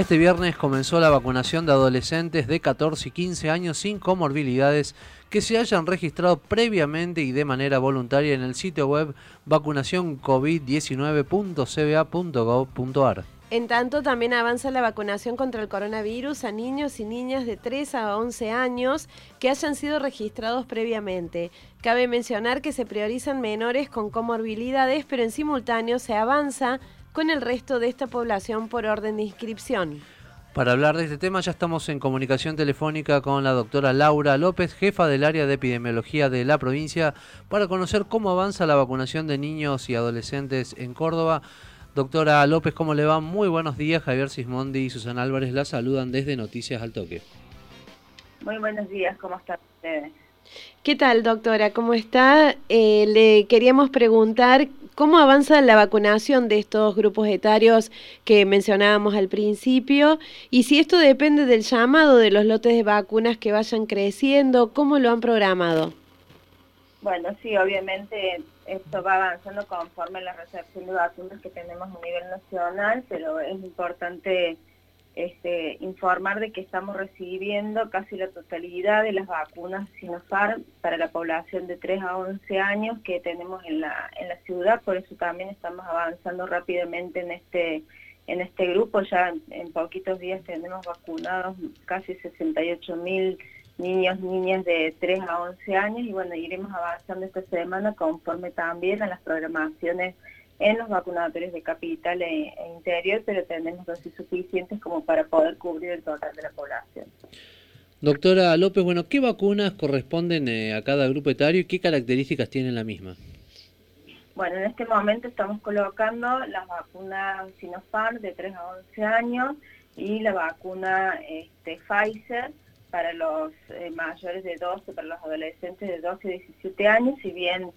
Este viernes comenzó la vacunación de adolescentes de 14 y 15 años sin comorbilidades que se hayan registrado previamente y de manera voluntaria en el sitio web vacunacioncovid19.cba.gov.ar. En tanto, también avanza la vacunación contra el coronavirus a niños y niñas de 3 a 11 años que hayan sido registrados previamente. Cabe mencionar que se priorizan menores con comorbilidades, pero en simultáneo se avanza con el resto de esta población por orden de inscripción. Para hablar de este tema ya estamos en comunicación telefónica con la doctora Laura López, jefa del área de epidemiología de la provincia, para conocer cómo avanza la vacunación de niños y adolescentes en Córdoba. Doctora López, ¿cómo le va? Muy buenos días. Javier Sismondi y Susana Álvarez la saludan desde Noticias al Toque. Muy buenos días, ¿cómo están ustedes? ¿Qué tal, doctora? ¿Cómo está? Eh, le queríamos preguntar cómo avanza la vacunación de estos grupos etarios que mencionábamos al principio y si esto depende del llamado de los lotes de vacunas que vayan creciendo, ¿cómo lo han programado? Bueno, sí, obviamente esto va avanzando conforme la recepción de vacunas que tenemos a nivel nacional, pero es importante este, informar de que estamos recibiendo casi la totalidad de las vacunas Sinopharm para la población de 3 a 11 años que tenemos en la, en la ciudad, por eso también estamos avanzando rápidamente en este en este grupo, ya en, en poquitos días tenemos vacunados casi 68 mil niños, niñas de 3 a 11 años. Y bueno, iremos avanzando esta semana conforme también a las programaciones en los vacunatorios de capital e, e interior, pero tenemos dosis suficientes como para poder cubrir el total de la población. Doctora López, bueno, ¿qué vacunas corresponden eh, a cada grupo etario y qué características tienen la misma? Bueno, en este momento estamos colocando las vacunas Sinopharm de 3 a 11 años y la vacuna este, Pfizer para los eh, mayores de 12, para los adolescentes de 12 a 17 años, si bien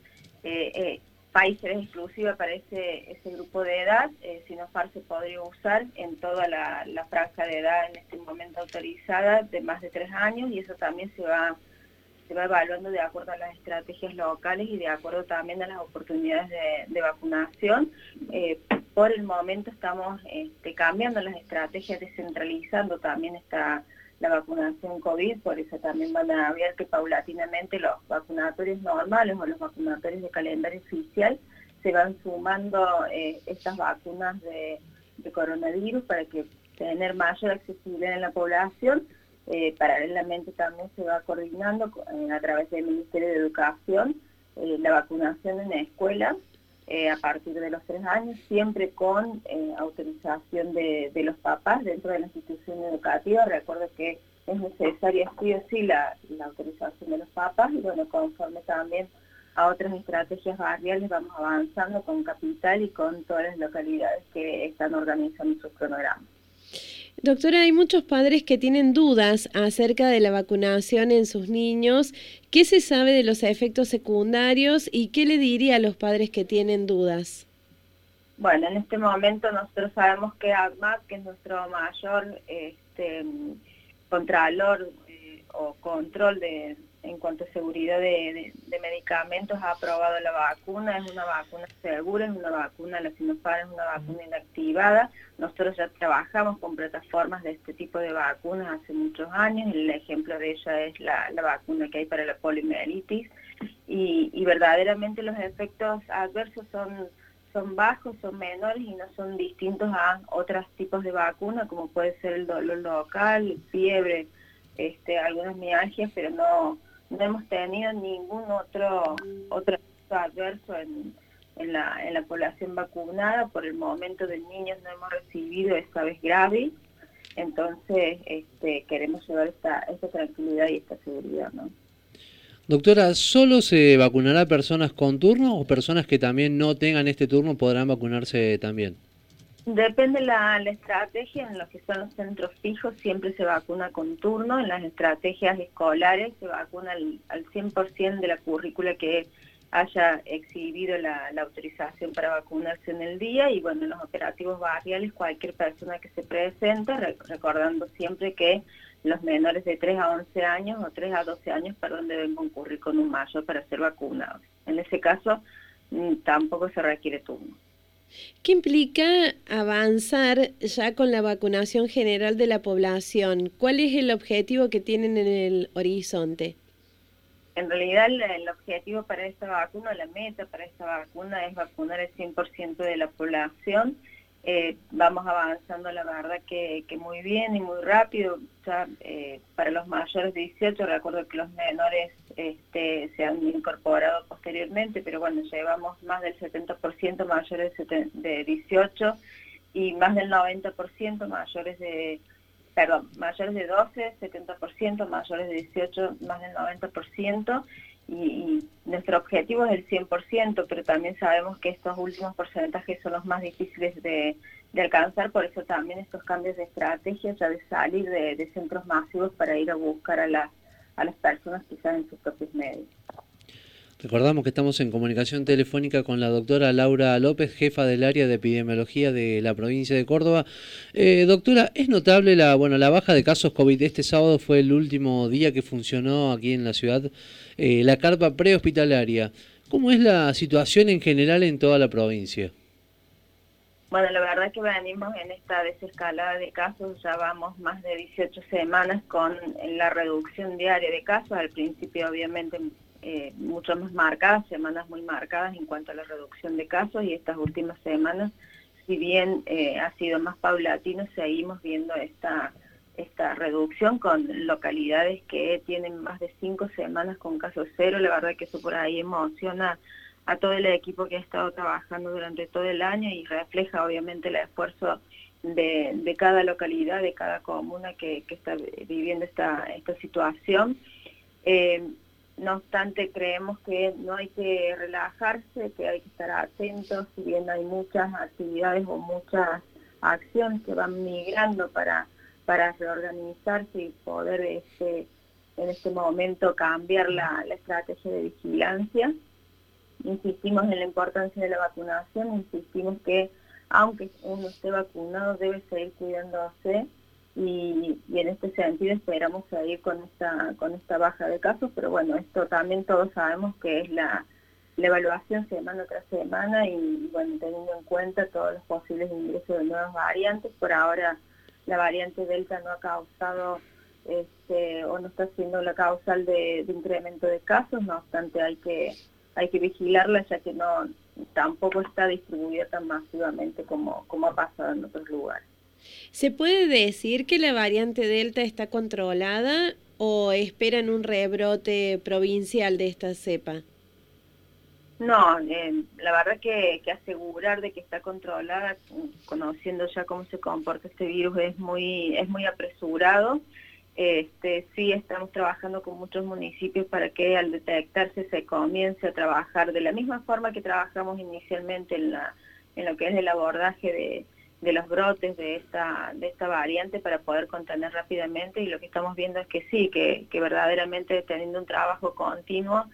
eh, Pfizer es exclusiva para ese, ese grupo de edad, eh, Sinopharm se podría usar en toda la, la, franja de edad en este momento autorizada de más de 3 años y eso también se va se va evaluando de acuerdo a las estrategias locales y de acuerdo también a las oportunidades de, de vacunación. Eh, por el momento estamos este, cambiando las estrategias, descentralizando también esta la vacunación COVID, por eso también van a ver que paulatinamente los vacunatorios normales o los vacunatorios de calendario oficial se van sumando eh, estas vacunas de, coronavirus para que tener mayor accesibilidad en la población. Eh, paralelamente también se va coordinando eh, a través del Ministerio de Educación la vacunación en escuelas eh, a partir de los tres años, siempre con eh, autorización de, los papás dentro de la institución educativa. Recuerdo que es necesaria sí o sí la, autorización de los papás y bueno, conforme también a otras estrategias barriales vamos avanzando con Capital y con todas las localidades que están organizando sus cronogramas. Doctora, hay muchos padres que tienen dudas acerca de la vacunación en sus niños. ¿Qué se sabe de los efectos secundarios y qué le diría a los padres que tienen dudas? Bueno, en este momento nosotros sabemos que ADMAT, que es nuestro mayor este, contralor eh, o control de, en cuanto a seguridad de, medicamentos, ha aprobado la vacuna, es una vacuna segura, es una vacuna, la Sinopharm es una vacuna inactivada. Nosotros ya trabajamos con plataformas de este tipo de vacunas hace muchos años, el ejemplo de ella es la, vacuna que hay para la poliomielitis y, y verdaderamente los efectos adversos son son bajos, son menores y no son distintos a otros tipos de vacunas, como puede ser el dolor local, fiebre, este, algunas mialgias, pero no, no hemos tenido ningún otro otro adverso en, en, la, en la población vacunada. Por el momento de niños no hemos recibido esta vez grave. Entonces este, queremos llevar esta, esta tranquilidad y esta seguridad. ¿no? Doctora, ¿solo se vacunará personas con turno o personas que también no tengan este turno podrán vacunarse también? Depende la, estrategia, en los que son los centros fijos siempre se vacuna con turno, en las estrategias escolares se vacuna al, al 100% de la currícula que haya exhibido la, la, autorización para vacunarse en el día y bueno, en los operativos barriales cualquier persona que se presente, recordando siempre que los menores de 3 a 11 años o 3 a 12 años, perdón, deben concurrir con un mayor para ser vacunados. En ese caso mm, tampoco se requiere turno. ¿Qué implica avanzar ya con la vacunación general de la población? ¿Cuál es el objetivo que tienen en el horizonte? En realidad el, objetivo para esta vacuna, la meta para esta vacuna es vacunar el 100% de la población. Eh, vamos avanzando, la verdad, que, muy bien y muy rápido. Ya eh, para los mayores de 18, recuerdo que los menores este, se han incorporado posteriormente, pero bueno, llevamos más del 70% mayores de 18 y más del 90% mayores de perdón, mayores de 12, 70%, mayores de 18, más del 90%, y, nuestro objetivo es el 100%, pero también sabemos que estos últimos porcentajes son los más difíciles de, alcanzar, por eso también estos cambios de estrategia, ya de salir de, centros masivos para ir a buscar a, a las personas quizás en sus propios medios. Recordamos que estamos en comunicación telefónica con la doctora Laura López, jefa del área de epidemiología de la provincia de Córdoba. Eh, doctora, es notable la, bueno, la baja de casos COVID. Este sábado fue el último día que funcionó aquí en la ciudad eh, la carpa prehospitalaria. ¿Cómo es la situación en general en toda la provincia? Bueno, la verdad es que venimos en esta desescalada de casos, ya vamos más de 18 semanas con la reducción diaria de casos. Al principio, obviamente, eh, mucho más marcadas, semanas muy marcadas en cuanto a la reducción de casos y estas últimas semanas, si bien eh, ha sido más paulatino, seguimos viendo esta, esta reducción con localidades que tienen más de cinco semanas con casos cero. La verdad que eso por ahí emociona a todo el equipo que ha estado trabajando durante todo el año y refleja obviamente el esfuerzo de, de cada localidad, de cada comuna que, que está viviendo esta, esta situación. Eh, no obstante, creemos que no hay que relajarse, que hay que estar atentos, si bien hay muchas actividades o muchas acciones que van migrando para, para reorganizarse y poder este, en este momento cambiar la, la estrategia de vigilancia. Insistimos en la importancia de la vacunación, insistimos que aunque uno esté vacunado debe seguir cuidándose sentido esperamos seguir con esta con esta baja de casos, pero bueno, esto también todos sabemos que es la, evaluación semana tras semana y bueno, teniendo en cuenta todos los posibles ingresos de nuevas variantes, por ahora la variante Delta no ha causado este, o no está siendo la causal de, de incremento de casos, no obstante hay que hay que vigilarla ya que no tampoco está distribuida tan masivamente como, como ha pasado en otros lugares. ¿Se puede decir que la variante Delta está controlada o esperan un rebrote provincial de esta cepa? No, eh, la verdad que, que, asegurar de que está controlada, conociendo ya cómo se comporta este virus, es muy, es muy apresurado. Este, sí estamos trabajando con muchos municipios para que al detectarse se comience a trabajar de la misma forma que trabajamos inicialmente en, la, en lo que es el abordaje de, de los brotes de esta, de esta variante para poder contener rápidamente y lo que estamos viendo es que sí, que, que verdaderamente teniendo un trabajo continuo,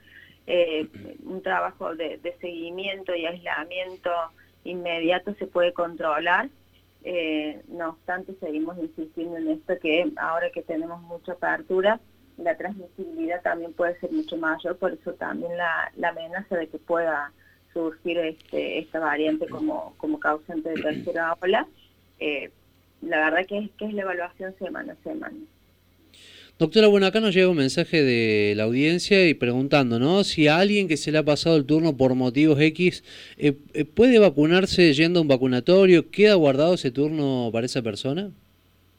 eh, un trabajo de, seguimiento y aislamiento inmediato se puede controlar. Eh, no obstante, seguimos insistiendo en esto que ahora que tenemos mucha apertura, la transmisibilidad también puede ser mucho mayor, por eso también la, la amenaza de que pueda surgir este, esta variante como, como causante de tercera ola. Eh, la verdad que es, que es la evaluación semana a semana. Doctora, bueno, acá nos llega un mensaje de la audiencia y preguntando, ¿no? Si a alguien que se le ha pasado el turno por motivos X eh, eh, puede vacunarse yendo a un vacunatorio, ¿queda guardado ese turno para esa persona?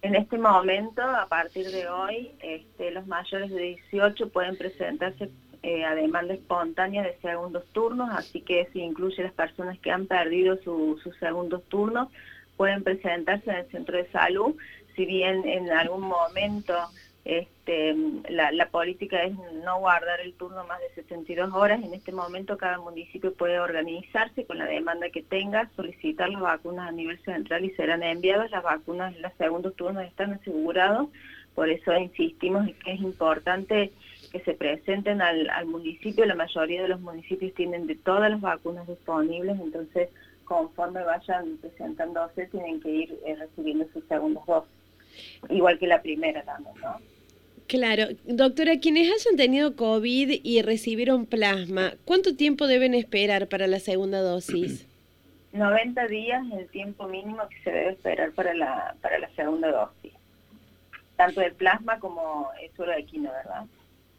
En este momento, a partir de hoy, este, los mayores de 18 pueden presentarse eh, a demanda espontánea de segundos turnos, así que si incluye las personas que han perdido sus segundos turnos, pueden presentarse en el centro de salud, si bien en algún momento este, la, política es no guardar el turno más de 72 horas. En este momento cada municipio puede organizarse con la demanda que tenga, solicitar las vacunas a nivel central y serán enviadas. Las vacunas los segundos turnos están asegurados, por eso insistimos en que es importante que se presenten al, municipio. La mayoría de los municipios tienen de todas las vacunas disponibles, entonces conforme vayan presentándose tienen que ir eh, recibiendo sus segundos dosis. Igual que la primera también, ¿no? Claro. Doctora, quienes hayan tenido COVID y recibieron plasma, ¿cuánto tiempo deben esperar para la segunda dosis? 90 días es el tiempo mínimo que se debe esperar para la, para la segunda dosis, tanto de plasma como suero de quino, ¿verdad?